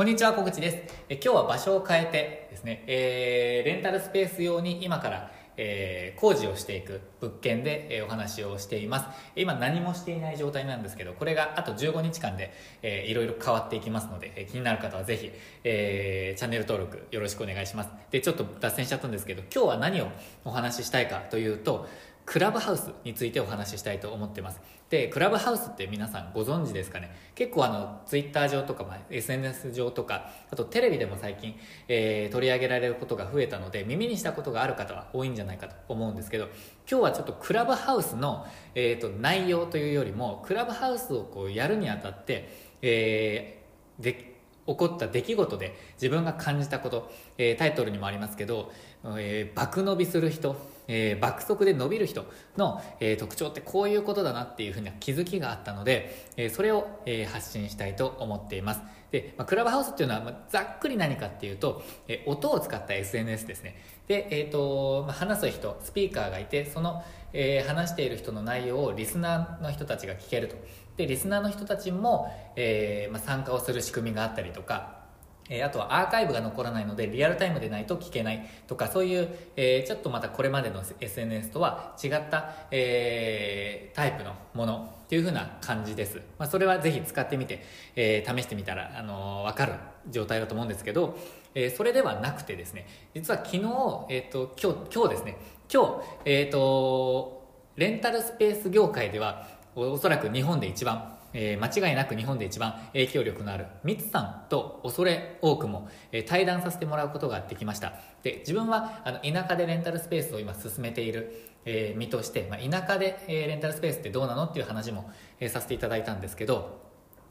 こんにちは、小口です。え今日は場所を変えてですね、えー、レンタルスペース用に今から、えー工事をしていく物件で、えーお話をしています。今何もしていない状態なんですけど、これがあと15日間で、えーいろいろ変わっていきますので、え気になる方はぜひ、えチャンネル登録よろしくお願いします。で、ちょっと脱線しちゃったんですけど、今日は何をお話ししたいかというと、クラブハウスについてお話ししたいと思ってます。でクラブハウスって皆さんご存知ですかね？結構あのツイッター上とか、まあ、SNS 上とかあとテレビでも最近、えー取り上げられることが増えたので耳にしたことがある方は多いんじゃないかと思うんですけど今日はちょっとクラブハウスの、えーと内容というよりもクラブハウスをこうやるにあたって、えーで起こった出来事で自分が感じたこと、えータイトルにもありますけど、えー爆伸びする人、えー爆速で伸びる人の、え特徴ってこういうことだなっていうふうな気づきがあったので、えそれを、えー発信したいと思っています。で、まあ、クラブハウスっていうのは、まあざっくり何かっていうと、え音を使った SNS ですね。で、えーとまあ、話す人スピーカーがいてその、え話している人の内容をリスナーの人たちが聞けると。でリスナーの人たちも、えーまあ、参加をする仕組みがあったりとかえーあとはアーカイブが残らないのでリアルタイムでないと聞けないとかそういう、えーちょっとまたこれまでの SNS とは違った、えタイプのものっていう風な感じです、まあ、それはぜひ使ってみて、え試してみたら、あのー分かる状態だと思うんですけど、えそれではなくてですね実は昨日、えー、と今日今日ですね今日、えー、とレンタルスペース業界ではおそらく日本で一番えー間違いなく日本で一番影響力のあるミツさんと恐れ多くも、えー対談させてもらうことができました。で自分はあの田舎でレンタルスペースを今進めている、えー身として、まあ、田舎で、えレンタルスペースってどうなのっていう話も、えさせていただいたんですけど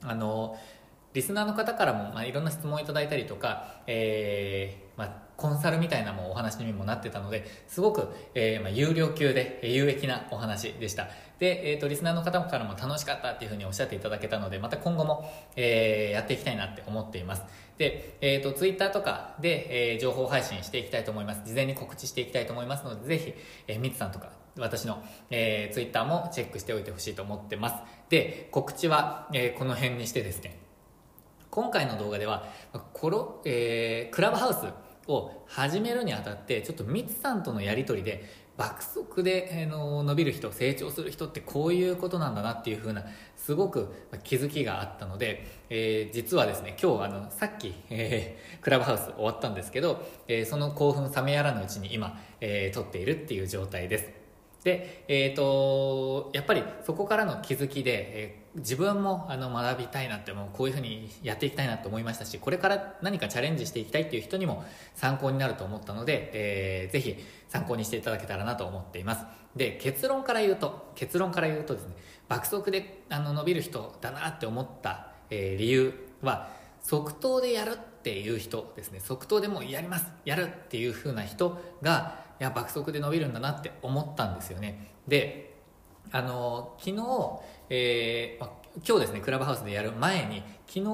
あのリスナーの方からも、まあ、いろんな質問をいただいたりとか、えーまあ、コンサルみたいなもお話にもなってたのですごく、えーまあ、有料級で有益なお話でした。で、えー、とリスナーの方からも楽しかったっていうふうにおっしゃっていただけたのでまた今後も、えーやっていきたいなって思っています。で、えー、とツイッターとかで、えー情報配信していきたいと思います。事前に告知していきたいと思いますのでぜひ、えー、ミツさんとか私の、えー、ツイッターもチェックしておいてほしいと思ってます。で告知は、えーこの辺にしてですね。今回の動画ではコロ、えークラブハウスを始めるにあたってちょっとミツさんとのやり取りで爆速で、えの伸びる人成長する人ってこういうことなんだなっていう風なすごく気づきがあったので、えー実はですね今日あのさっき、えークラブハウス終わったんですけど、えーその興奮冷めやらぬうちに今、えー撮っているっていう状態です。で、えー、とやっぱりそこからの気づきで、えー自分もあの学びたいなってもうこういうふうにやっていきたいなと思いましたしこれから何かチャレンジしていきたいっていう人にも参考になると思ったので、えーぜひ参考にしていただけたらなと思っています。で結論から言うと結論から言うとですね爆速であの伸びる人だなって思った、えー理由は即答でやるっていう人ですね。即答でもうやります。やるっていう風な人がいや爆速で伸びるんだなって思ったんですよね。であの昨日、えーま今日ですねクラブハウスでやる前に昨日、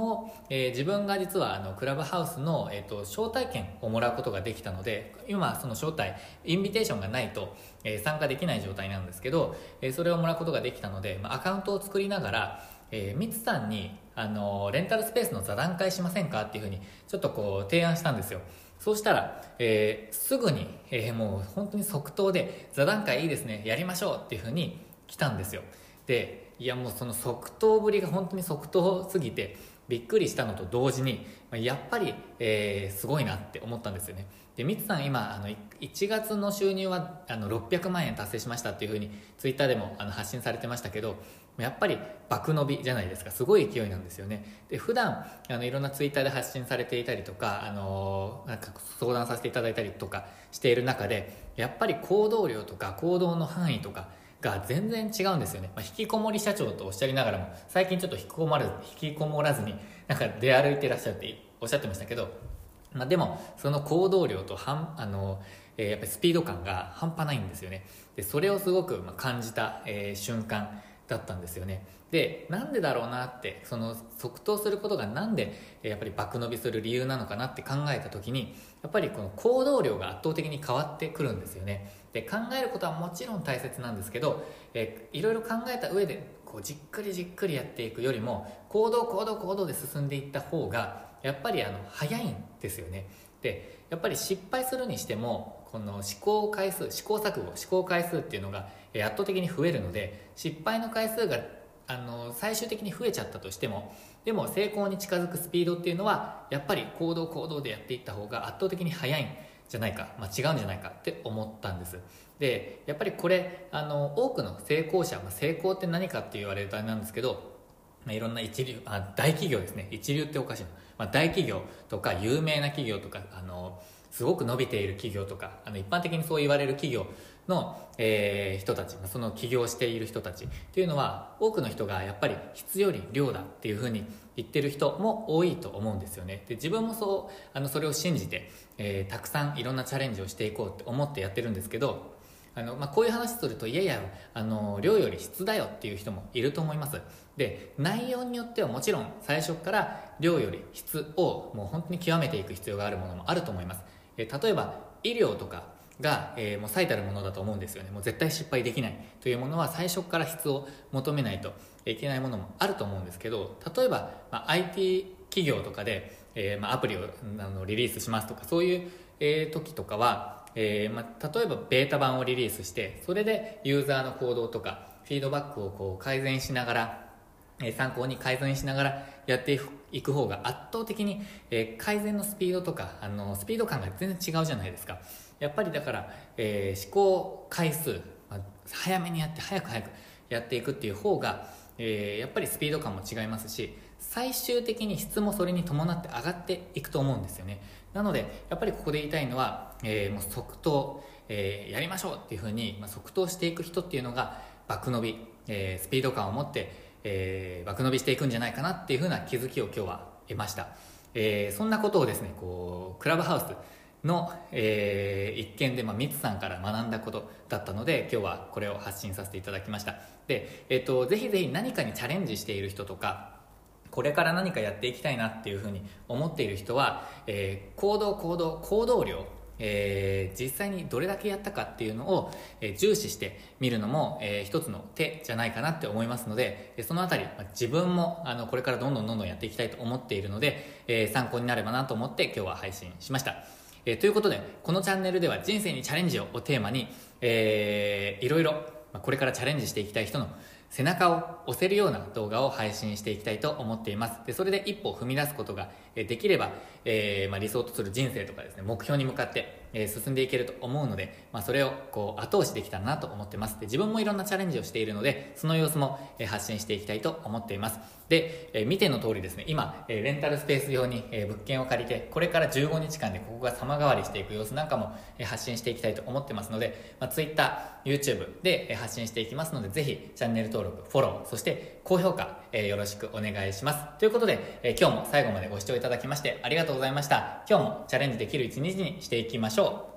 えー自分が実はあのクラブハウスの、えー、と招待券をもらうことができたので今その招待インビテーションがないと、えー参加できない状態なんですけど、えーそれをもらうことができたので、まアカウントを作りながらえー、ミツさんにあのレンタルスペースの座談会しませんかっていうふうにちょっとこう提案したんですよ。そうしたら、えーすぐに、えーもう本当に即答で座談会いいですねやりましょうっていうふうに来たんですよ。でいやもうその即答ぶりが本当に即答すぎてびっくりしたのと同時にまやっぱり、えーすごいなって思ったんですよね。でミツさん今あの1月の収入はあの600万円達成しましたっていうふうにツイッターでもあの発信されてましたけどやっぱり爆伸びじゃないですか。すごい勢いなんですよね。で普段あのいろんなツイッターで発信されていたりとかあのなんか相談させていただいたりとかしている中でやっぱり行動量とか行動の範囲とかが全然違うんですよね、まあ、引きこもり社長とおっしゃりながらも最近ちょっと引きこもらず引きこもらずになんか出歩いてらっしゃるっておっしゃってましたけどまあ、でもその行動量とはんあの、えーやっぱりスピード感が半端ないんですよね。でそれをすごくま感じた、えー瞬間。だったんですよね。でなんでだろうなってその即答することがなんでえやっぱり爆伸びする理由なのかなって考えた時にやっぱりこの行動量が圧倒的に変わってくるんですよね。で考えることはもちろん大切なんですけど、えいろいろ考えた上でこうじっくりじっくりやっていくよりも行動行動行動で進んでいった方がやっぱりあの早いんですよね。でやっぱり失敗するにしてもこの試行回数試行錯誤試行回数っていうのが圧倒的に増えるので失敗の回数があの最終的に増えちゃったとしてもでも成功に近づくスピードっていうのはやっぱり行動行動でやっていった方が圧倒的に速いんじゃないか、まあ、違うんじゃないかって思ったんです。でやっぱりこれあの多くの成功者、まあ、成功って何かって言われるとあれなんですけど、まあ、いろんな一流あ大企業ですね。一流っておかしいな、まあ、大企業とか有名な企業とかあのすごく伸びている企業とかあの一般的にそう言われる企業の、えー、人たちその起業している人たちっていうのは多くの人がやっぱり質より量だっていうふうに言ってる人も多いと思うんですよね。で自分もそうあのそれを信じて、えー、たくさんいろんなチャレンジをしていこうって思ってやってるんですけどあの、まあ、こういう話するといやいやあの量より質だよっていう人もいると思います。で内容によってはもちろん最初から量より質をもう本当に極めていく必要があるものもあると思います。え例えば医療とかが、えー、もう最たるものだと思うんですよね。もう絶対失敗できない。というものは最初から質を求めないといけないものもあると思うんですけど例えば、まあ、IT 企業とかで、えーまあ、アプリをあのリリースしますとかそういう、えー、時とかは、えまあ、例えばベータ版をリリースしてそれでユーザーの行動とかフィードバックをこう改善しながらえ参考に改善しながらやっていく方が圧倒的に改善のスピードとかあのスピード感が全然違うじゃないですか。やっぱりだから、えー、試行回数、まあ、早めにやって早く早くやっていくっていう方が、えー、やっぱりスピード感も違いますし最終的に質もそれに伴って上がっていくと思うんですよね。なのでやっぱりここで言いたいのは、えー、もう即答、えー、やりましょうっていうふうに、まあ、即答していく人っていうのが爆伸び、えー、スピード感を持ってえー、爆伸びしていくんじゃないかなっていうふうな気づきを今日は得ました、えー、そんなことをですねこうクラブハウスの、えー、一見で、まあ、ミツさんから学んだことだったので今日はこれを発信させていただきました。で、えーと、ぜひぜひ何かにチャレンジしている人とかこれから何かやっていきたいなっていうふうに思っている人は、えー、行動行動行動量えー、実際にどれだけやったかっていうのを、えー、重視してみるのも、えー、一つの手じゃないかなって思いますので、そのあたり、まあ、自分もあのこれからどんどんどんどんやっていきたいと思っているので、えー、参考になればなと思って今日は配信しました。えー、ということで、このチャンネルでは人生にチャレンジをテーマに、えー、いろいろ、ま、これからチャレンジしていきたい人の背中を押せるような動画を配信していきたいと思っています。でそれで一歩踏み出すことができれば、えー、まあ、理想とする人生とかですね目標に向かって、えー、進んでいけると思うので、まあ、それをこう後押しできたらなと思ってます。で自分もいろんなチャレンジをしているのでその様子も、え発信していきたいと思っています。で、え見ての通りですね。今、えレンタルスペース用に、え物件を借りてこれから15日間でここが様変わりしていく様子なんかも、え発信していきたいと思ってますので、まあ、Twitter、YouTube で、え発信していきますのでぜひチャンネル登録フォローそして高評価、えー、よろしくお願いします。ということで、えー、今日も最後までご視聴いただきましてありがとうございました。今日もチャレンジできる一日にしていきましょう。